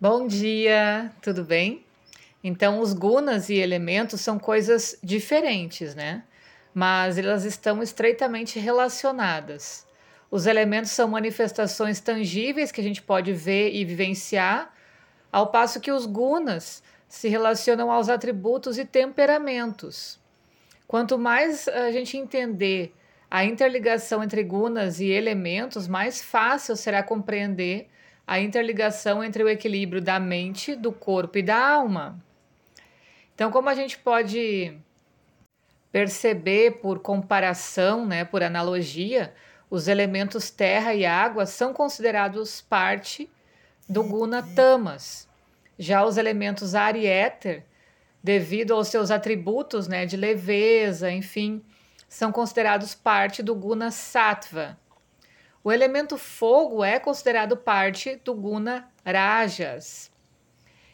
Bom dia, tudo bem? Então, os gunas e elementos são coisas diferentes, né? Mas elas estão estreitamente relacionadas. Os elementos são manifestações tangíveis que a gente pode ver e vivenciar, ao passo que os gunas se relacionam aos atributos e temperamentos. Quanto mais a gente entender a interligação entre gunas e elementos, mais fácil será compreender a interligação entre o equilíbrio da mente, do corpo e da alma. Então, como a gente pode perceber por comparação, né, por analogia, os elementos terra e água são considerados parte do guna tamas. Já os elementos ar e éter, devido aos seus atributos, né, de leveza, enfim, são considerados parte do guna sattva. O elemento fogo é considerado parte do guna rajas.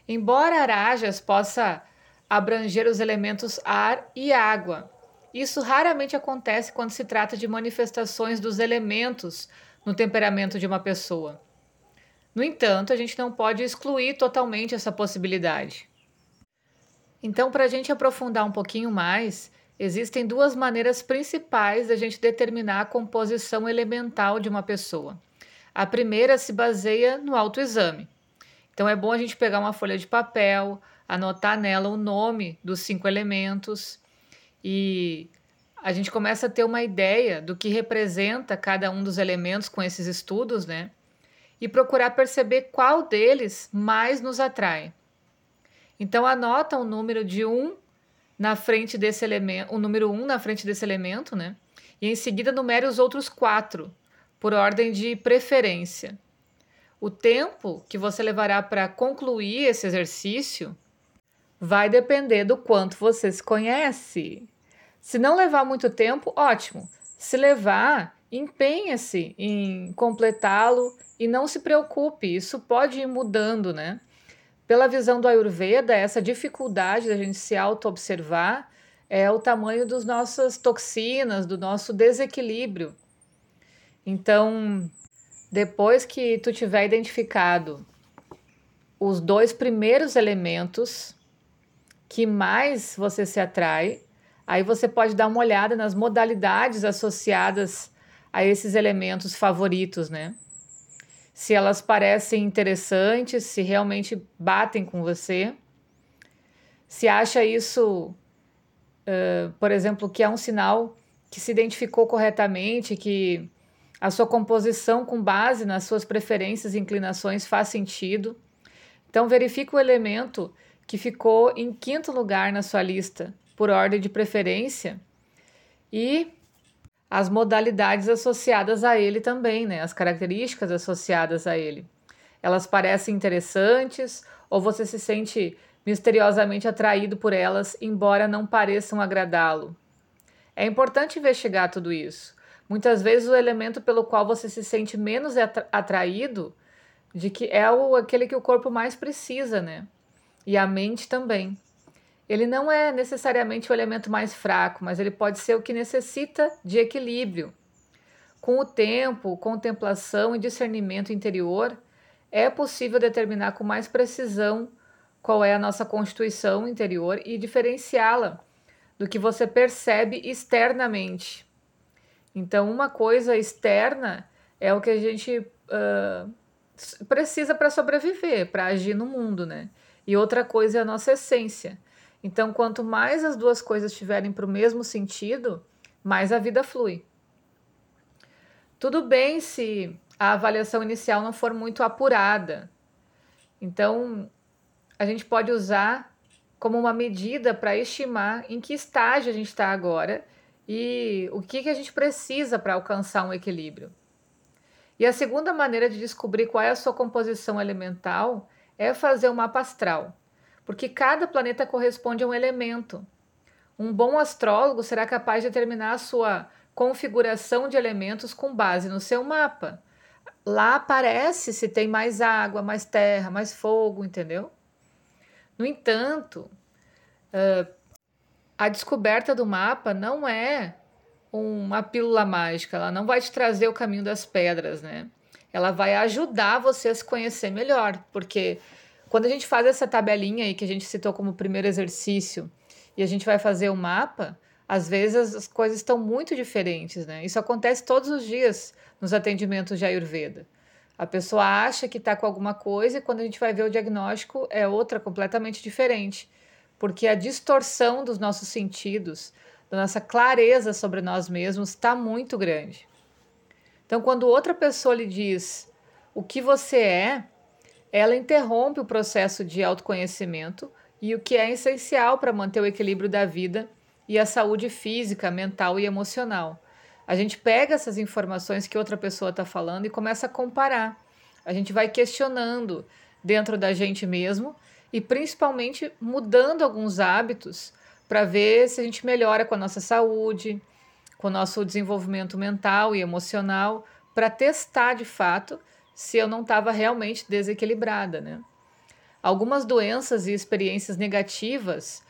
Embora rajas possa abranger os elementos ar e água, isso raramente acontece quando se trata de manifestações dos elementos no temperamento de uma pessoa. No entanto, a gente não pode excluir totalmente essa possibilidade. Então, para a gente aprofundar um pouquinho mais, Existem duas maneiras principais da gente determinar a composição elemental de uma pessoa. A primeira se baseia no autoexame. Então é bom a gente pegar uma folha de papel, anotar nela o nome dos cinco elementos e a gente começa a ter uma ideia do que representa cada um dos elementos com esses estudos, né? E procurar perceber qual deles mais nos atrai. Então anota o número de 1 na frente desse elemento, o número 1 um na frente desse elemento, né? E em seguida numere os outros quatro, por ordem de preferência. O tempo que você levará para concluir esse exercício vai depender do quanto você se conhece. Se não levar muito tempo, ótimo. Se levar, empenhe-se em completá-lo e não se preocupe, isso pode ir mudando, né? Pela visão do Ayurveda, essa dificuldade da gente se auto-observar é o tamanho das nossas toxinas, do nosso desequilíbrio. Então, depois que tu tiver identificado os dois primeiros elementos que mais você se atrai, aí você pode dar uma olhada nas modalidades associadas a esses elementos favoritos, né? Se elas parecem interessantes, se realmente batem com você. Se acha isso, uh, por exemplo, que é um sinal que se identificou corretamente, que a sua composição com base nas suas preferências e inclinações faz sentido. Então, verifique o elemento que ficou em quinto lugar na sua lista, por ordem de preferência, e as modalidades associadas a ele também, né? As características associadas a ele. Elas parecem interessantes ou você se sente misteriosamente atraído por elas, embora não pareçam agradá-lo. É importante investigar tudo isso. Muitas vezes o elemento pelo qual você se sente menos atraído de que é o, aquele que o corpo mais precisa, né? E a mente também. Ele não é necessariamente o elemento mais fraco, mas ele pode ser o que necessita de equilíbrio. Com o tempo, contemplação e discernimento interior, é possível determinar com mais precisão qual é a nossa constituição interior e diferenciá-la do que você percebe externamente. Então, uma coisa externa é o que a gente uh, precisa para sobreviver, para agir no mundo, né? E outra coisa é a nossa essência. Então, quanto mais as duas coisas estiverem para o mesmo sentido, mais a vida flui. Tudo bem se a avaliação inicial não for muito apurada. Então, a gente pode usar como uma medida para estimar em que estágio a gente está agora e o que, que a gente precisa para alcançar um equilíbrio. E a segunda maneira de descobrir qual é a sua composição elemental é fazer o mapa astral porque cada planeta corresponde a um elemento. Um bom astrólogo será capaz de determinar a sua configuração de elementos com base no seu mapa. Lá aparece se tem mais água, mais terra, mais fogo, entendeu? No entanto, a descoberta do mapa não é uma pílula mágica, ela não vai te trazer o caminho das pedras, né? Ela vai ajudar você a se conhecer melhor, porque Quando a gente faz essa tabelinha aí que a gente citou como primeiro exercício e a gente vai fazer o mapa, às vezes as coisas estão muito diferentes, né? Isso acontece todos os dias nos atendimentos de Ayurveda. A pessoa acha que está com alguma coisa e quando a gente vai ver o diagnóstico é outra completamente diferente, porque a distorção dos nossos sentidos, da nossa clareza sobre nós mesmos está muito grande. Então, quando outra pessoa lhe diz o que você é, ela interrompe o processo de autoconhecimento e o que é essencial para manter o equilíbrio da vida e a saúde física, mental e emocional. A gente pega essas informações que outra pessoa está falando e começa a comparar. A gente vai questionando dentro da gente mesmo e principalmente mudando alguns hábitos para ver se a gente melhora com a nossa saúde, com o nosso desenvolvimento mental e emocional, para testar de fato se eu não estava realmente desequilibrada, né? Algumas doenças e experiências negativas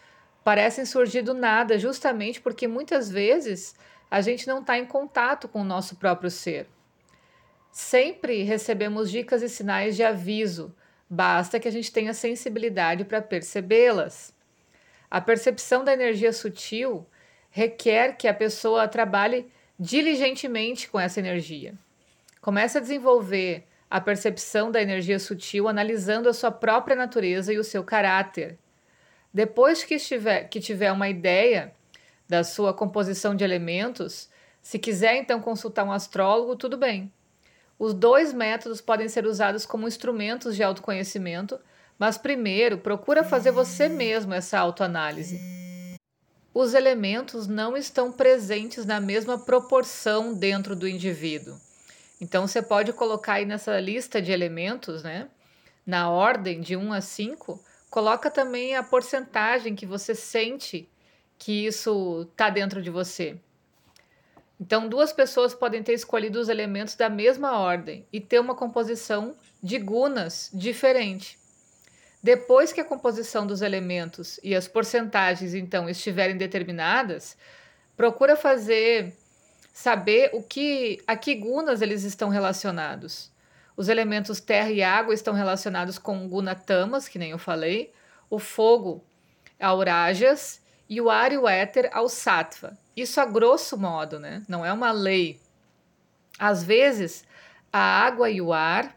parecem surgir do nada, justamente porque muitas vezes a gente não está em contato com o nosso próprio ser. Sempre recebemos dicas e sinais de aviso, basta que a gente tenha sensibilidade para percebê-las. A percepção da energia sutil requer que a pessoa trabalhe diligentemente com essa energia. Comece a desenvolver a percepção da energia sutil analisando a sua própria natureza e o seu caráter. Depois que, estiver, que tiver uma ideia da sua composição de elementos, se quiser então consultar um astrólogo, tudo bem. Os dois métodos podem ser usados como instrumentos de autoconhecimento, mas primeiro procura fazer você mesmo essa autoanálise. Os elementos não estão presentes na mesma proporção dentro do indivíduo. Então você pode colocar aí nessa lista de elementos, né? Na ordem de 1 a 5, coloca também a porcentagem que você sente que isso está dentro de você. Então, duas pessoas podem ter escolhido os elementos da mesma ordem e ter uma composição de gunas diferente. Depois que a composição dos elementos e as porcentagens então estiverem determinadas, procura fazer saber o que a que gunas eles estão relacionados. Os elementos terra e água estão relacionados com guna tamas, que nem eu falei, o fogo ao rajas e o ar e o éter ao sattva. Isso a grosso modo, né? Não é uma lei. Às vezes, a água e o ar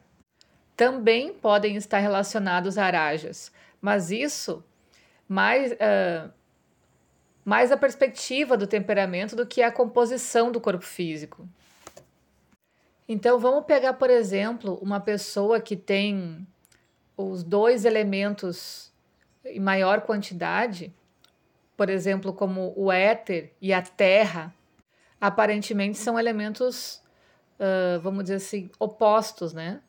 também podem estar relacionados a rajas, mas isso mais uh, mais a perspectiva do temperamento do que a composição do corpo físico. Então, vamos pegar, por exemplo, uma pessoa que tem os dois elementos em maior quantidade, por exemplo, como o éter e a terra, aparentemente são elementos, uh, vamos dizer assim, opostos, né?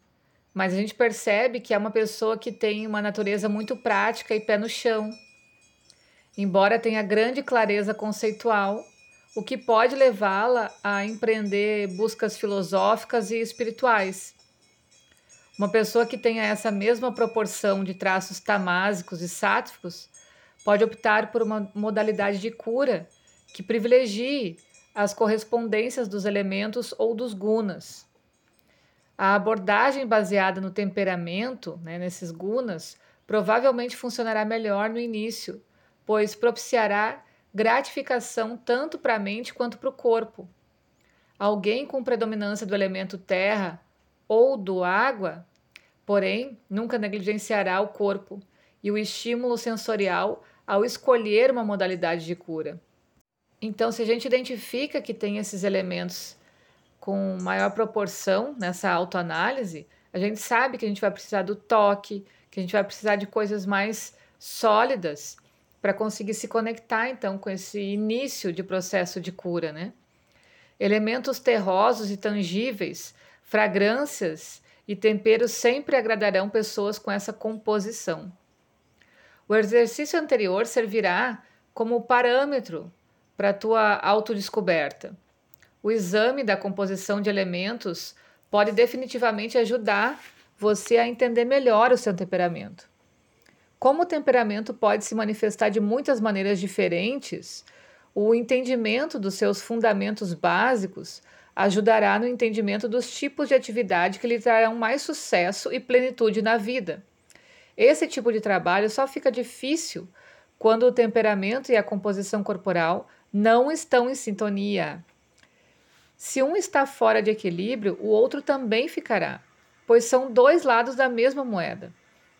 Mas a gente percebe que é uma pessoa que tem uma natureza muito prática e pé no chão embora tenha grande clareza conceitual, o que pode levá-la a empreender buscas filosóficas e espirituais. Uma pessoa que tenha essa mesma proporção de traços tamásicos e sátvicos pode optar por uma modalidade de cura que privilegie as correspondências dos elementos ou dos gunas. A abordagem baseada no temperamento, né, nesses gunas, provavelmente funcionará melhor no início, pois propiciará gratificação tanto para a mente quanto para o corpo. Alguém com predominância do elemento terra ou do água, porém, nunca negligenciará o corpo e o estímulo sensorial ao escolher uma modalidade de cura. Então, se a gente identifica que tem esses elementos com maior proporção nessa autoanálise, a gente sabe que a gente vai precisar do toque, que a gente vai precisar de coisas mais sólidas para conseguir se conectar então com esse início de processo de cura, né? Elementos terrosos e tangíveis, fragrâncias e temperos sempre agradarão pessoas com essa composição. O exercício anterior servirá como parâmetro para a tua autodescoberta. O exame da composição de elementos pode definitivamente ajudar você a entender melhor o seu temperamento. Como o temperamento pode se manifestar de muitas maneiras diferentes, o entendimento dos seus fundamentos básicos ajudará no entendimento dos tipos de atividade que lhe trarão mais sucesso e plenitude na vida. Esse tipo de trabalho só fica difícil quando o temperamento e a composição corporal não estão em sintonia. Se um está fora de equilíbrio, o outro também ficará, pois são dois lados da mesma moeda.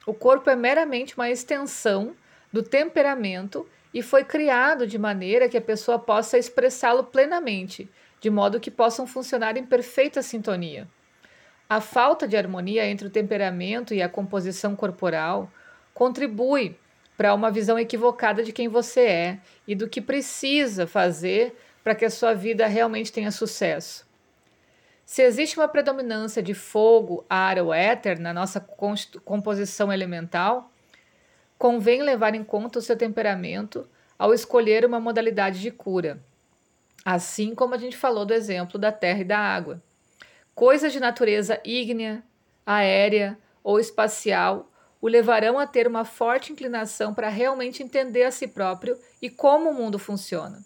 O corpo é meramente uma extensão do temperamento e foi criado de maneira que a pessoa possa expressá-lo plenamente, de modo que possam funcionar em perfeita sintonia. A falta de harmonia entre o temperamento e a composição corporal contribui para uma visão equivocada de quem você é e do que precisa fazer para que a sua vida realmente tenha sucesso. Se existe uma predominância de fogo, ar ou éter na nossa composição elemental, convém levar em conta o seu temperamento ao escolher uma modalidade de cura. Assim como a gente falou do exemplo da terra e da água. Coisas de natureza ígnea, aérea ou espacial o levarão a ter uma forte inclinação para realmente entender a si próprio e como o mundo funciona.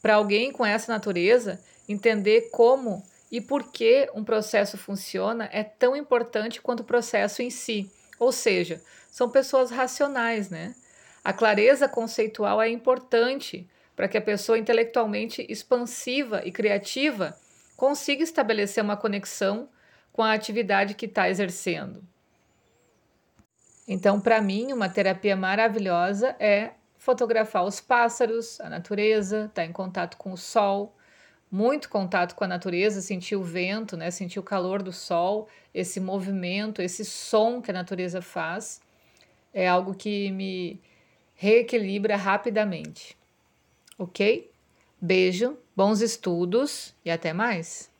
Para alguém com essa natureza, entender como e por que um processo funciona é tão importante quanto o processo em si. Ou seja, são pessoas racionais, né? A clareza conceitual é importante para que a pessoa intelectualmente expansiva e criativa consiga estabelecer uma conexão com a atividade que está exercendo. Então, para mim, uma terapia maravilhosa é fotografar os pássaros, a natureza, estar tá em contato com o sol, muito contato com a natureza, sentir o vento, né, sentir o calor do sol, esse movimento, esse som que a natureza faz, é algo que me reequilibra rapidamente. Ok? Beijo, bons estudos e até mais!